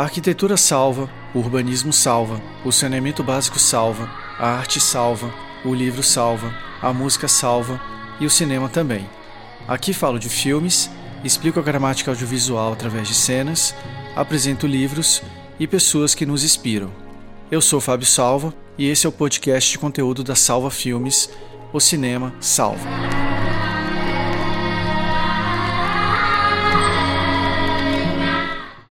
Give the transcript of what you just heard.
A arquitetura salva, o urbanismo salva, o saneamento básico salva, a arte salva, o livro salva, a música salva e o cinema também. Aqui falo de filmes, explico a gramática audiovisual através de cenas, apresento livros e pessoas que nos inspiram. Eu sou Fábio Salva e esse é o podcast de conteúdo da Salva Filmes, o cinema salva.